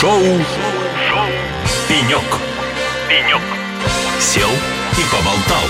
Шоу, Шоу. «Пенек». «Пенек». Сел и поболтал.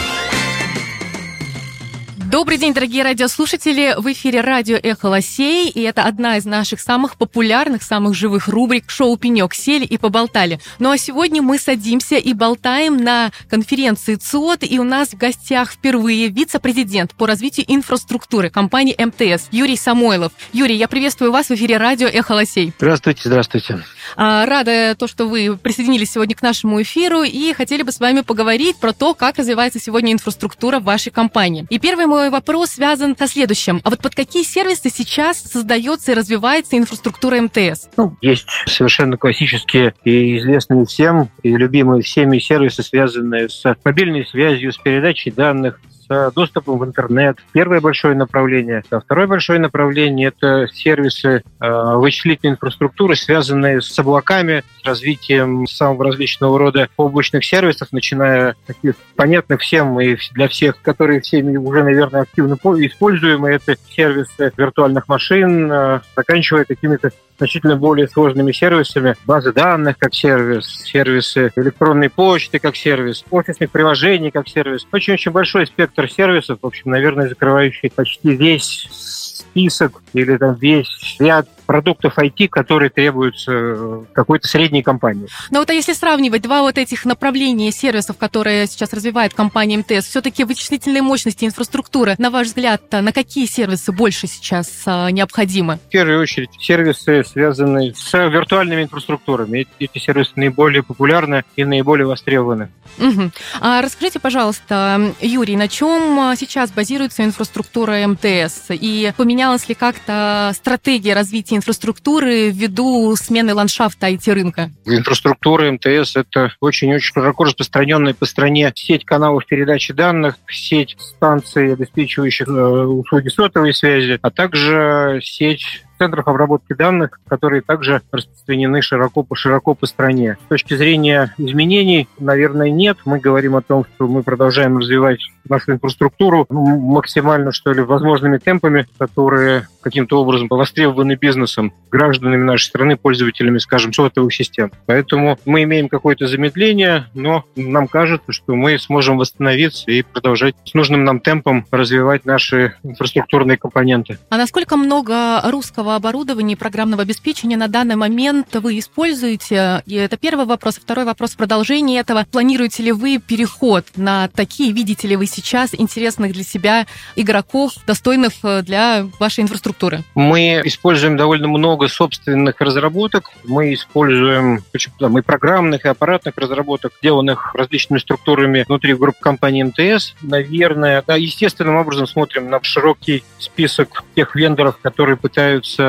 Добрый день, дорогие радиослушатели! В эфире радио «Эхо Лосей», и это одна из наших самых популярных, самых живых рубрик шоу «Пенек». Сели и поболтали. Ну а сегодня мы садимся и болтаем на конференции ЦОД, и у нас в гостях впервые вице-президент по развитию инфраструктуры компании МТС Юрий Самойлов. Юрий, я приветствую вас в эфире радио «Эхо Лосей». Здравствуйте, здравствуйте. А, рада то, что вы присоединились сегодня к нашему эфиру и хотели бы с вами поговорить про то, как развивается сегодня инфраструктура в вашей компании. И первый мой вопрос связан со следующим. А вот под какие сервисы сейчас создается и развивается инфраструктура МТС? Ну, есть совершенно классические и известные всем, и любимые всеми сервисы, связанные с мобильной связью, с передачей данных, с доступом в интернет. Первое большое направление. А второе большое направление – это сервисы э, вычислительной инфраструктуры, связанные с облаками, с развитием самого различного рода облачных сервисов, начиная таких понятных всем и для всех, которые всеми уже, наверное, активно используемы. Это сервисы виртуальных машин, э, заканчивая какими-то значительно более сложными сервисами, базы данных как сервис, сервисы электронной почты как сервис, офисных приложений как сервис. Очень-очень большой спектр сервисов, в общем, наверное, закрывающий почти весь список или там весь ряд продуктов IT, которые требуются э, какой-то средней компании. Но вот а если сравнивать два вот этих направления сервисов, которые сейчас развивает компания МТС, все-таки вычислительные мощности, инфраструктура, на ваш взгляд, на какие сервисы больше сейчас а, необходимы? В первую очередь сервисы, связанные с виртуальными инфраструктурами. Эти сервисы наиболее популярны и наиболее востребованы. Угу. А расскажите, пожалуйста, Юрий, на чем а, сейчас базируется инфраструктура МТС? И поменялась ли как-то стратегия развития инфраструктуры ввиду смены ландшафта IT-рынка? Инфраструктура МТС – это очень-очень широко распространенная по стране сеть каналов передачи данных, сеть станций, обеспечивающих э, услуги сотовой связи, а также сеть центров обработки данных, которые также распространены широко по широко по стране. С точки зрения изменений, наверное, нет. Мы говорим о том, что мы продолжаем развивать нашу инфраструктуру максимально, что ли, возможными темпами, которые каким-то образом востребованы бизнесом, гражданами нашей страны, пользователями, скажем, сотовых систем. Поэтому мы имеем какое-то замедление, но нам кажется, что мы сможем восстановиться и продолжать с нужным нам темпом развивать наши инфраструктурные компоненты. А насколько много русского оборудования и программного обеспечения на данный момент вы используете? И это первый вопрос. Второй вопрос в продолжении этого. Планируете ли вы переход на такие, видите ли вы сейчас интересных для себя игроков, достойных э, для вашей инфраструктуры? Мы используем довольно много собственных разработок. Мы используем и программных, и аппаратных разработок, сделанных различными структурами внутри групп компании МТС. Наверное, да, естественным образом смотрим на широкий список тех вендоров, которые пытаются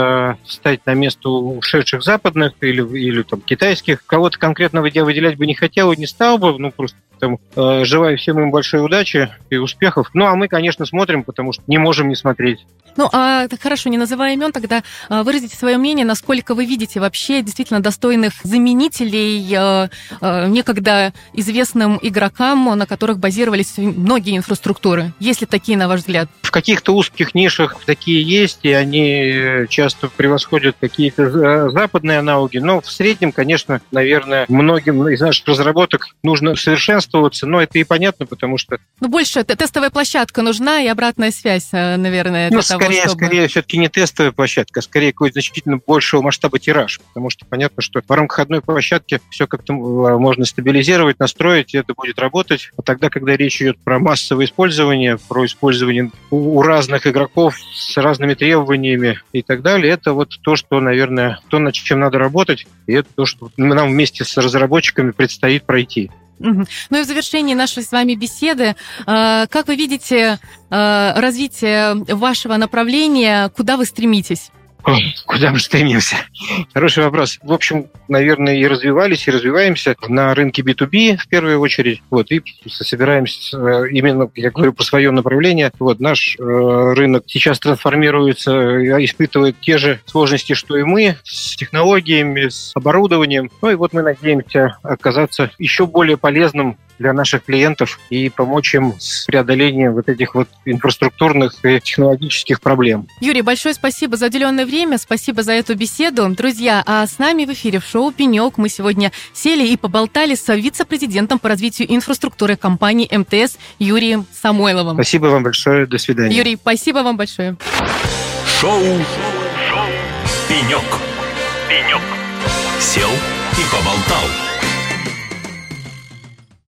встать на место ушедших западных или, или там, китайских. Кого-то конкретно выделять бы не хотел и не стал бы, ну просто там, э, желаю всем им большой удачи и успехов. Ну, а мы, конечно, смотрим, потому что не можем не смотреть. Ну, а хорошо, не называя имен, тогда а, выразите свое мнение, насколько вы видите вообще действительно достойных заменителей э, э, некогда известным игрокам, на которых базировались многие инфраструктуры. Есть ли такие, на ваш взгляд? В каких-то узких нишах такие есть, и они часто превосходят какие-то западные аналоги. Но в среднем, конечно, наверное, многим из наших разработок нужно совершенствоваться, но это и понятно, потому что... Ну, больше тестовая площадка нужна и обратная связь, э, наверное, ну, того, скорее, чтобы... скорее все-таки не тестовая площадка, а скорее какой-то значительно большего масштаба тираж, потому что понятно, что в рамках одной площадки все как-то э, можно стабилизировать, настроить, и это будет работать. А тогда, когда речь идет про массовое использование, про использование у разных игроков с разными требованиями и так далее, это вот то, что, наверное, то, над чем надо работать, и это то, что нам вместе с разработчиками предстоит пройти. Ну и в завершении нашей с вами беседы, э, как вы видите э, развитие вашего направления, куда вы стремитесь? Куда мы стремимся? Хороший вопрос. В общем, наверное, и развивались, и развиваемся на рынке B2B в первую очередь. Вот, и собираемся э, именно, я говорю про свое направление. Вот, наш э, рынок сейчас трансформируется, испытывает те же сложности, что и мы, с технологиями, с оборудованием. Ну и вот мы надеемся оказаться еще более полезным для наших клиентов и помочь им с преодолением вот этих вот инфраструктурных и технологических проблем. Юрий, большое спасибо за уделенное время, спасибо за эту беседу. Друзья, а с нами в эфире в шоу «Пенек» мы сегодня сели и поболтали с вице-президентом по развитию инфраструктуры компании МТС Юрием Самойловым. Спасибо вам большое, до свидания. Юрий, спасибо вам большое. Шоу, Шоу. «Пенек». «Пенек». Сел и поболтал.